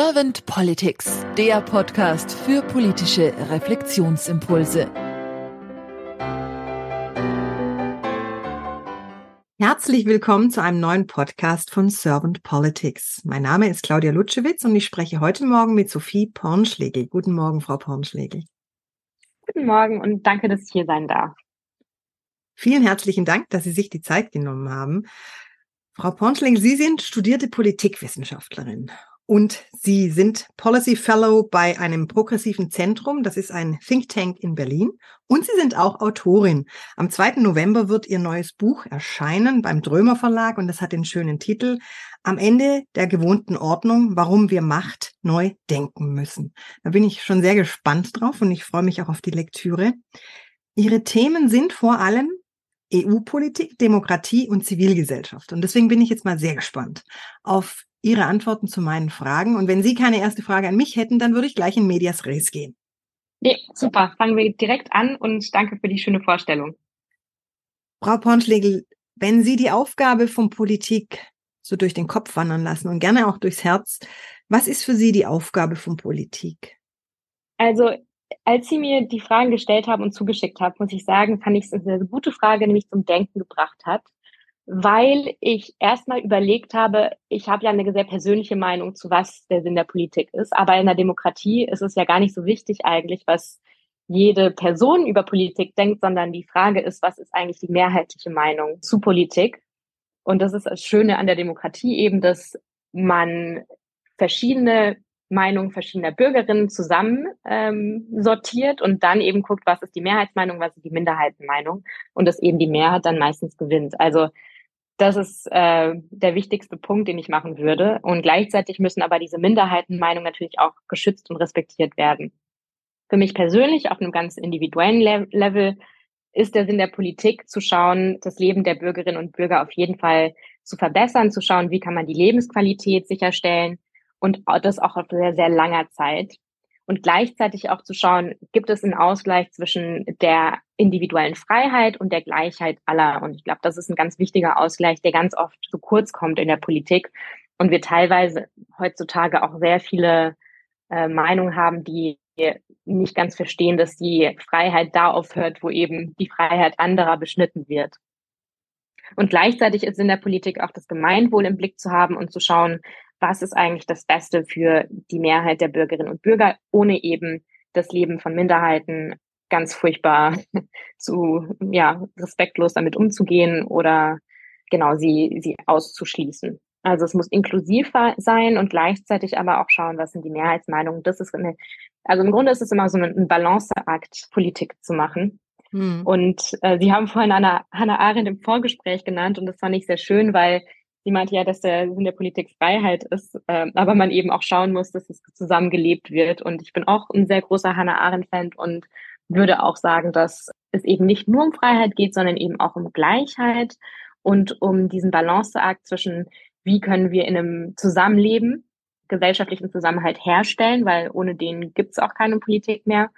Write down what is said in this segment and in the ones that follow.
Servant Politics, der Podcast für politische Reflexionsimpulse. Herzlich willkommen zu einem neuen Podcast von Servant Politics. Mein Name ist Claudia Lutschewitz und ich spreche heute Morgen mit Sophie Pornschlegel. Guten Morgen, Frau Pornschlegel. Guten Morgen und danke, dass ich hier sein darf. Vielen herzlichen Dank, dass Sie sich die Zeit genommen haben. Frau Pornschlegel, Sie sind studierte Politikwissenschaftlerin und Sie sind Policy Fellow bei einem progressiven Zentrum. Das ist ein Think Tank in Berlin. Und Sie sind auch Autorin. Am 2. November wird Ihr neues Buch erscheinen beim Drömer Verlag und das hat den schönen Titel Am Ende der gewohnten Ordnung, warum wir Macht neu denken müssen. Da bin ich schon sehr gespannt drauf und ich freue mich auch auf die Lektüre. Ihre Themen sind vor allem EU-Politik, Demokratie und Zivilgesellschaft. Und deswegen bin ich jetzt mal sehr gespannt auf Ihre Antworten zu meinen Fragen. Und wenn Sie keine erste Frage an mich hätten, dann würde ich gleich in Medias Res gehen. Nee, super. Fangen wir direkt an und danke für die schöne Vorstellung. Frau Pornschlegel, wenn Sie die Aufgabe von Politik so durch den Kopf wandern lassen und gerne auch durchs Herz, was ist für Sie die Aufgabe von Politik? Also, als Sie mir die Fragen gestellt haben und zugeschickt haben, muss ich sagen, fand ich es eine sehr gute Frage, nämlich zum Denken gebracht hat weil ich erstmal überlegt habe, ich habe ja eine sehr persönliche Meinung zu was der Sinn der Politik ist, aber in der Demokratie ist es ja gar nicht so wichtig eigentlich, was jede Person über Politik denkt, sondern die Frage ist, was ist eigentlich die mehrheitliche Meinung zu Politik? Und das ist das Schöne an der Demokratie eben, dass man verschiedene Meinungen verschiedener Bürgerinnen zusammen ähm, sortiert und dann eben guckt, was ist die Mehrheitsmeinung, was ist die Minderheitenmeinung und dass eben die Mehrheit dann meistens gewinnt. Also das ist äh, der wichtigste Punkt, den ich machen würde. Und gleichzeitig müssen aber diese Minderheitenmeinungen natürlich auch geschützt und respektiert werden. Für mich persönlich auf einem ganz individuellen Le Level ist der Sinn der Politik zu schauen, das Leben der Bürgerinnen und Bürger auf jeden Fall zu verbessern, zu schauen, wie kann man die Lebensqualität sicherstellen und das auch auf sehr, sehr langer Zeit und gleichzeitig auch zu schauen, gibt es einen Ausgleich zwischen der individuellen Freiheit und der Gleichheit aller. Und ich glaube, das ist ein ganz wichtiger Ausgleich, der ganz oft zu kurz kommt in der Politik und wir teilweise heutzutage auch sehr viele äh, Meinungen haben, die nicht ganz verstehen, dass die Freiheit da aufhört, wo eben die Freiheit anderer beschnitten wird. Und gleichzeitig ist in der Politik auch das Gemeinwohl im Blick zu haben und zu schauen, was ist eigentlich das Beste für die Mehrheit der Bürgerinnen und Bürger, ohne eben das Leben von Minderheiten ganz furchtbar zu, ja, respektlos damit umzugehen oder genau sie, sie auszuschließen. Also es muss inklusiv sein und gleichzeitig aber auch schauen, was sind die Mehrheitsmeinungen. Das ist eine, also im Grunde ist es immer so ein Balanceakt, Politik zu machen. Hm. Und äh, Sie haben vorhin Anna, Hannah Arendt im Vorgespräch genannt und das fand ich sehr schön, weil Sie meinte ja, dass der Sinn der Politik Freiheit ist, äh, aber man eben auch schauen muss, dass es zusammengelebt wird. Und ich bin auch ein sehr großer Hannah Arendt-Fan und würde auch sagen, dass es eben nicht nur um Freiheit geht, sondern eben auch um Gleichheit und um diesen Balanceakt zwischen, wie können wir in einem Zusammenleben gesellschaftlichen Zusammenhalt herstellen, weil ohne den gibt es auch keine Politik mehr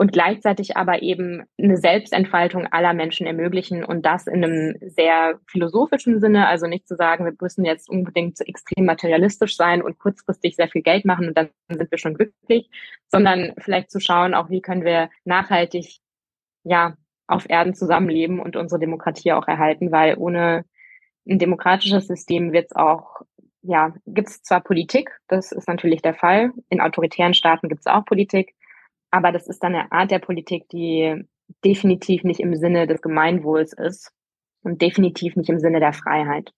und gleichzeitig aber eben eine Selbstentfaltung aller Menschen ermöglichen und das in einem sehr philosophischen Sinne, also nicht zu sagen, wir müssen jetzt unbedingt extrem materialistisch sein und kurzfristig sehr viel Geld machen und dann sind wir schon glücklich, sondern vielleicht zu schauen, auch wie können wir nachhaltig ja auf Erden zusammenleben und unsere Demokratie auch erhalten, weil ohne ein demokratisches System wird es auch ja, gibt es zwar Politik, das ist natürlich der Fall. In autoritären Staaten gibt es auch Politik, aber das ist dann eine Art der Politik, die definitiv nicht im Sinne des Gemeinwohls ist und definitiv nicht im Sinne der Freiheit.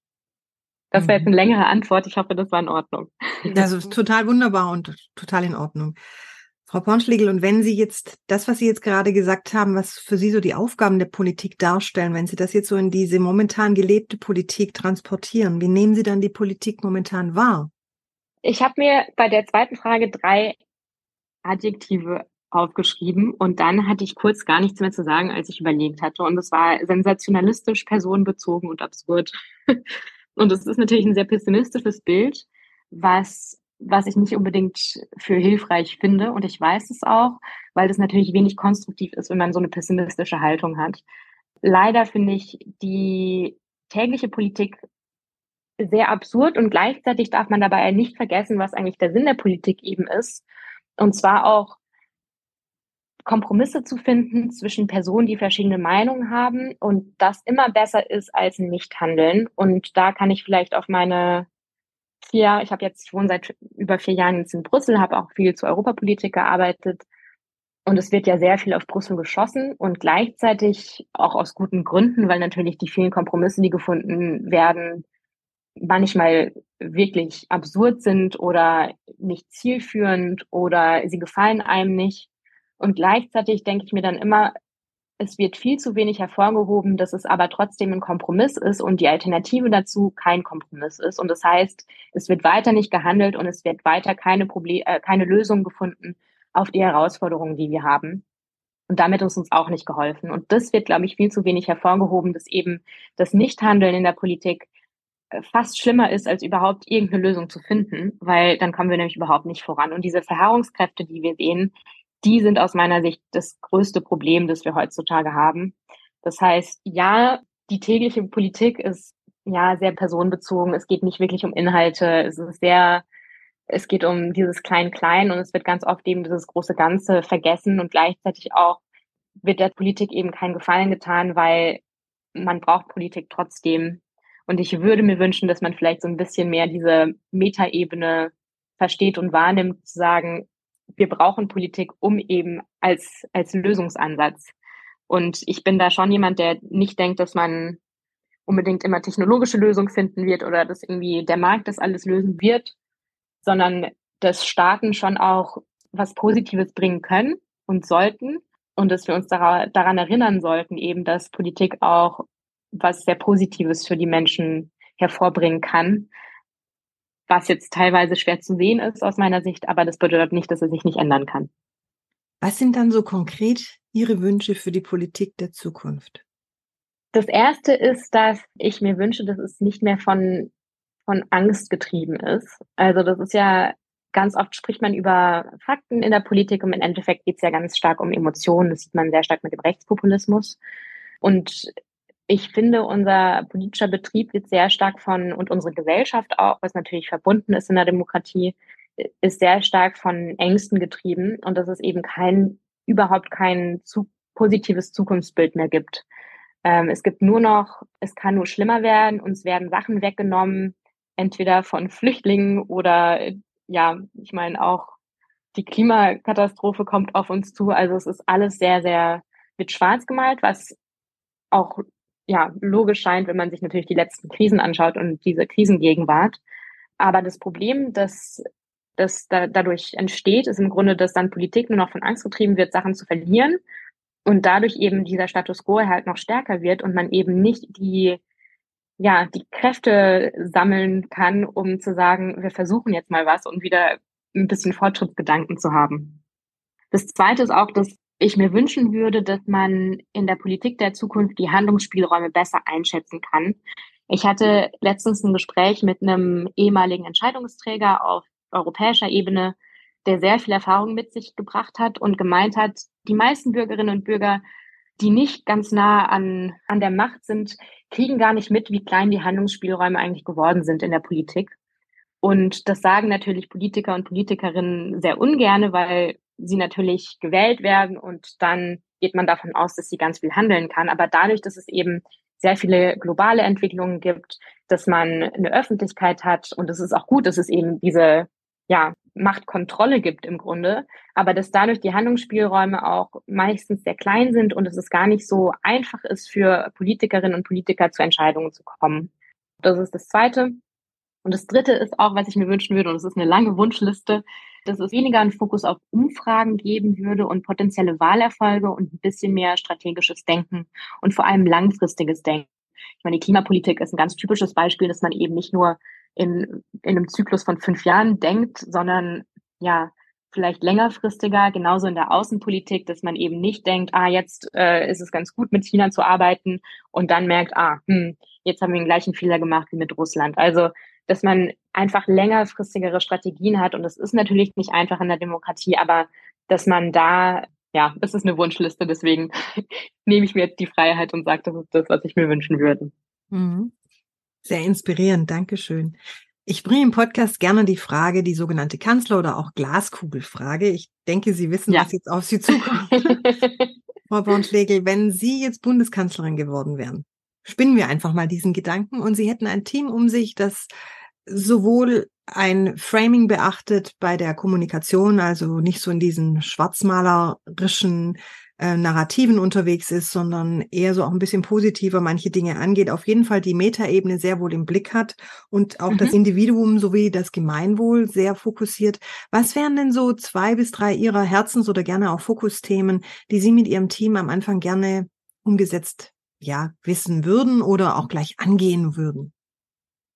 Das wäre jetzt eine mhm. längere Antwort. Ich hoffe, das war in Ordnung. Das ist total wunderbar und total in Ordnung. Frau Pornschlegel, und wenn Sie jetzt das, was Sie jetzt gerade gesagt haben, was für Sie so die Aufgaben der Politik darstellen, wenn Sie das jetzt so in diese momentan gelebte Politik transportieren, wie nehmen Sie dann die Politik momentan wahr? Ich habe mir bei der zweiten Frage drei Adjektive aufgeschrieben und dann hatte ich kurz gar nichts mehr zu sagen, als ich überlegt hatte. Und es war sensationalistisch, personenbezogen und absurd. und es ist natürlich ein sehr pessimistisches Bild, was, was ich nicht unbedingt für hilfreich finde. Und ich weiß es auch, weil das natürlich wenig konstruktiv ist, wenn man so eine pessimistische Haltung hat. Leider finde ich die tägliche Politik sehr absurd und gleichzeitig darf man dabei nicht vergessen, was eigentlich der Sinn der Politik eben ist. Und zwar auch Kompromisse zu finden zwischen Personen, die verschiedene Meinungen haben und das immer besser ist als ein Nichthandeln. Und da kann ich vielleicht auf meine vier, ich habe jetzt, ich wohne seit über vier Jahren jetzt in Brüssel, habe auch viel zur Europapolitik gearbeitet. Und es wird ja sehr viel auf Brüssel geschossen und gleichzeitig auch aus guten Gründen, weil natürlich die vielen Kompromisse, die gefunden werden, manchmal wirklich absurd sind oder nicht zielführend oder sie gefallen einem nicht. Und gleichzeitig denke ich mir dann immer, es wird viel zu wenig hervorgehoben, dass es aber trotzdem ein Kompromiss ist und die Alternative dazu kein Kompromiss ist. Und das heißt, es wird weiter nicht gehandelt und es wird weiter keine Problem, äh, keine Lösung gefunden auf die Herausforderungen, die wir haben. Und damit ist uns auch nicht geholfen. Und das wird, glaube ich, viel zu wenig hervorgehoben, dass eben das Nichthandeln in der Politik äh, fast schlimmer ist, als überhaupt irgendeine Lösung zu finden, weil dann kommen wir nämlich überhaupt nicht voran. Und diese Verharrungskräfte, die wir sehen, die sind aus meiner Sicht das größte Problem, das wir heutzutage haben. Das heißt, ja, die tägliche Politik ist ja sehr personenbezogen. Es geht nicht wirklich um Inhalte. Es ist sehr, es geht um dieses Klein-Klein und es wird ganz oft eben dieses große Ganze vergessen und gleichzeitig auch wird der Politik eben keinen Gefallen getan, weil man braucht Politik trotzdem. Und ich würde mir wünschen, dass man vielleicht so ein bisschen mehr diese Metaebene versteht und wahrnimmt, zu sagen, wir brauchen Politik, um eben als, als Lösungsansatz. Und ich bin da schon jemand, der nicht denkt, dass man unbedingt immer technologische Lösungen finden wird oder dass irgendwie der Markt das alles lösen wird, sondern dass Staaten schon auch was Positives bringen können und sollten und dass wir uns daran erinnern sollten, eben, dass Politik auch was sehr Positives für die Menschen hervorbringen kann was jetzt teilweise schwer zu sehen ist aus meiner Sicht, aber das bedeutet nicht, dass es sich nicht ändern kann. Was sind dann so konkret Ihre Wünsche für die Politik der Zukunft? Das erste ist, dass ich mir wünsche, dass es nicht mehr von, von Angst getrieben ist. Also das ist ja ganz oft spricht man über Fakten in der Politik und im Endeffekt geht es ja ganz stark um Emotionen. Das sieht man sehr stark mit dem Rechtspopulismus. Und ich finde, unser politischer Betrieb wird sehr stark von, und unsere Gesellschaft auch, was natürlich verbunden ist in der Demokratie, ist sehr stark von Ängsten getrieben und dass es eben kein, überhaupt kein zu, positives Zukunftsbild mehr gibt. Ähm, es gibt nur noch, es kann nur schlimmer werden, uns werden Sachen weggenommen, entweder von Flüchtlingen oder, ja, ich meine auch die Klimakatastrophe kommt auf uns zu. Also es ist alles sehr, sehr mit schwarz gemalt, was auch ja, logisch scheint, wenn man sich natürlich die letzten Krisen anschaut und diese Krisengegenwart. Aber das Problem, das, das da, dadurch entsteht, ist im Grunde, dass dann Politik nur noch von Angst getrieben wird, Sachen zu verlieren und dadurch eben dieser Status quo halt noch stärker wird und man eben nicht die, ja, die Kräfte sammeln kann, um zu sagen, wir versuchen jetzt mal was und wieder ein bisschen Fortschrittsgedanken zu haben. Das zweite ist auch, dass ich mir wünschen würde, dass man in der Politik der Zukunft die Handlungsspielräume besser einschätzen kann. Ich hatte letztens ein Gespräch mit einem ehemaligen Entscheidungsträger auf europäischer Ebene, der sehr viel Erfahrung mit sich gebracht hat und gemeint hat, die meisten Bürgerinnen und Bürger, die nicht ganz nah an, an der Macht sind, kriegen gar nicht mit, wie klein die Handlungsspielräume eigentlich geworden sind in der Politik. Und das sagen natürlich Politiker und Politikerinnen sehr ungerne, weil sie natürlich gewählt werden und dann geht man davon aus, dass sie ganz viel handeln kann. Aber dadurch, dass es eben sehr viele globale Entwicklungen gibt, dass man eine Öffentlichkeit hat und es ist auch gut, dass es eben diese ja, Machtkontrolle gibt im Grunde, aber dass dadurch die Handlungsspielräume auch meistens sehr klein sind und dass es gar nicht so einfach ist für Politikerinnen und Politiker zu Entscheidungen zu kommen. Das ist das Zweite. Und das Dritte ist auch, was ich mir wünschen würde, und es ist eine lange Wunschliste, dass es weniger einen Fokus auf Umfragen geben würde und potenzielle Wahlerfolge und ein bisschen mehr strategisches Denken und vor allem langfristiges Denken. Ich meine, die Klimapolitik ist ein ganz typisches Beispiel, dass man eben nicht nur in, in einem Zyklus von fünf Jahren denkt, sondern ja, vielleicht längerfristiger, genauso in der Außenpolitik, dass man eben nicht denkt, ah, jetzt äh, ist es ganz gut, mit China zu arbeiten und dann merkt, ah, hm, jetzt haben wir den gleichen Fehler gemacht wie mit Russland. Also dass man einfach längerfristigere Strategien hat. Und das ist natürlich nicht einfach in der Demokratie, aber dass man da, ja, das ist eine Wunschliste, deswegen nehme ich mir jetzt die Freiheit und sage, das ist das, was ich mir wünschen würde. Mhm. Sehr inspirierend, Dankeschön. Ich bringe im Podcast gerne die Frage, die sogenannte Kanzler- oder auch Glaskugelfrage. Ich denke, Sie wissen, ja. was jetzt auf Sie zukommt. Frau Bornschlegel, wenn Sie jetzt Bundeskanzlerin geworden wären, spinnen wir einfach mal diesen Gedanken und Sie hätten ein Team um sich, das sowohl ein Framing beachtet bei der Kommunikation, also nicht so in diesen schwarzmalerischen äh, Narrativen unterwegs ist, sondern eher so auch ein bisschen positiver manche Dinge angeht, auf jeden Fall die Metaebene sehr wohl im Blick hat und auch mhm. das Individuum sowie das Gemeinwohl sehr fokussiert. Was wären denn so zwei bis drei Ihrer Herzens- oder gerne auch Fokusthemen, die Sie mit Ihrem Team am Anfang gerne umgesetzt ja, wissen würden oder auch gleich angehen würden?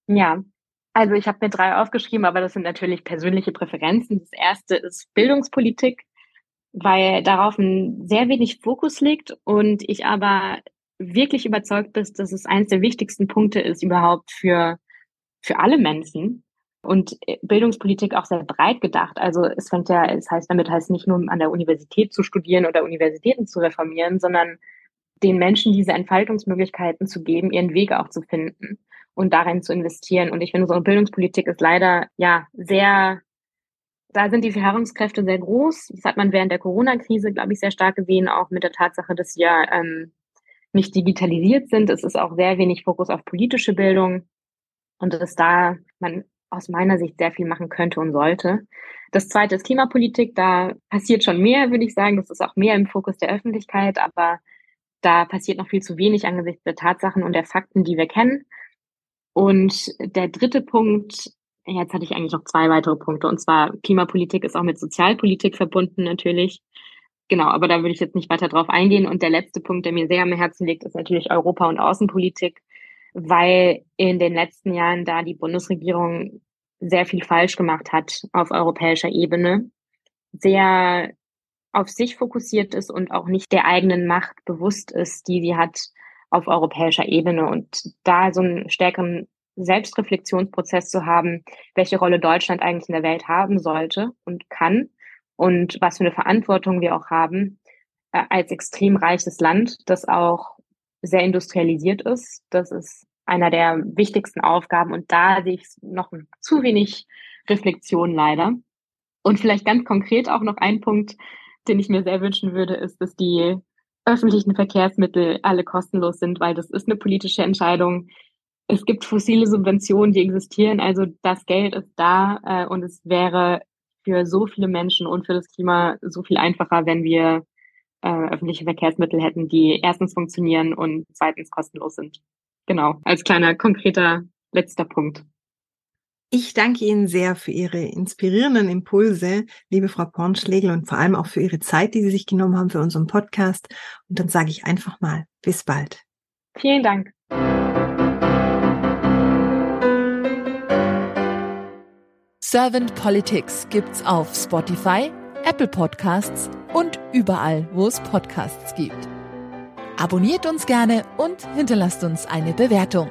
Ja, also ich habe mir drei aufgeschrieben, aber das sind natürlich persönliche Präferenzen. Das erste ist Bildungspolitik weil darauf ein sehr wenig Fokus liegt und ich aber wirklich überzeugt bin, dass es eines der wichtigsten Punkte ist überhaupt für, für alle Menschen und Bildungspolitik auch sehr breit gedacht. Also es fängt ja, es heißt damit heißt nicht nur an der Universität zu studieren oder Universitäten zu reformieren, sondern den Menschen diese Entfaltungsmöglichkeiten zu geben, ihren Weg auch zu finden und darin zu investieren. Und ich finde, eine Bildungspolitik ist leider ja sehr da sind die Verharrungskräfte sehr groß. Das hat man während der Corona-Krise, glaube ich, sehr stark gesehen, auch mit der Tatsache, dass wir ähm, nicht digitalisiert sind. Es ist auch sehr wenig Fokus auf politische Bildung und dass da man aus meiner Sicht sehr viel machen könnte und sollte. Das zweite ist Klimapolitik. Da passiert schon mehr, würde ich sagen. Das ist auch mehr im Fokus der Öffentlichkeit, aber da passiert noch viel zu wenig angesichts der Tatsachen und der Fakten, die wir kennen. Und der dritte Punkt Jetzt hatte ich eigentlich noch zwei weitere Punkte. Und zwar Klimapolitik ist auch mit Sozialpolitik verbunden natürlich. Genau, aber da würde ich jetzt nicht weiter drauf eingehen. Und der letzte Punkt, der mir sehr am Herzen liegt, ist natürlich Europa- und Außenpolitik, weil in den letzten Jahren da die Bundesregierung sehr viel falsch gemacht hat auf europäischer Ebene, sehr auf sich fokussiert ist und auch nicht der eigenen Macht bewusst ist, die sie hat auf europäischer Ebene und da so einen stärkeren Selbstreflexionsprozess zu haben, welche Rolle Deutschland eigentlich in der Welt haben sollte und kann und was für eine Verantwortung wir auch haben äh, als extrem reiches Land, das auch sehr industrialisiert ist. Das ist einer der wichtigsten Aufgaben und da sehe ich noch zu wenig Reflexion leider. Und vielleicht ganz konkret auch noch ein Punkt, den ich mir sehr wünschen würde, ist, dass die öffentlichen Verkehrsmittel alle kostenlos sind, weil das ist eine politische Entscheidung, es gibt fossile Subventionen, die existieren, also das Geld ist da äh, und es wäre für so viele Menschen und für das Klima so viel einfacher, wenn wir äh, öffentliche Verkehrsmittel hätten, die erstens funktionieren und zweitens kostenlos sind. Genau, als kleiner konkreter letzter Punkt. Ich danke Ihnen sehr für Ihre inspirierenden Impulse, liebe Frau Pornschlegel, und vor allem auch für Ihre Zeit, die Sie sich genommen haben für unseren Podcast. Und dann sage ich einfach mal, bis bald. Vielen Dank. Servant Politics gibt's auf Spotify, Apple Podcasts und überall, wo es Podcasts gibt. Abonniert uns gerne und hinterlasst uns eine Bewertung.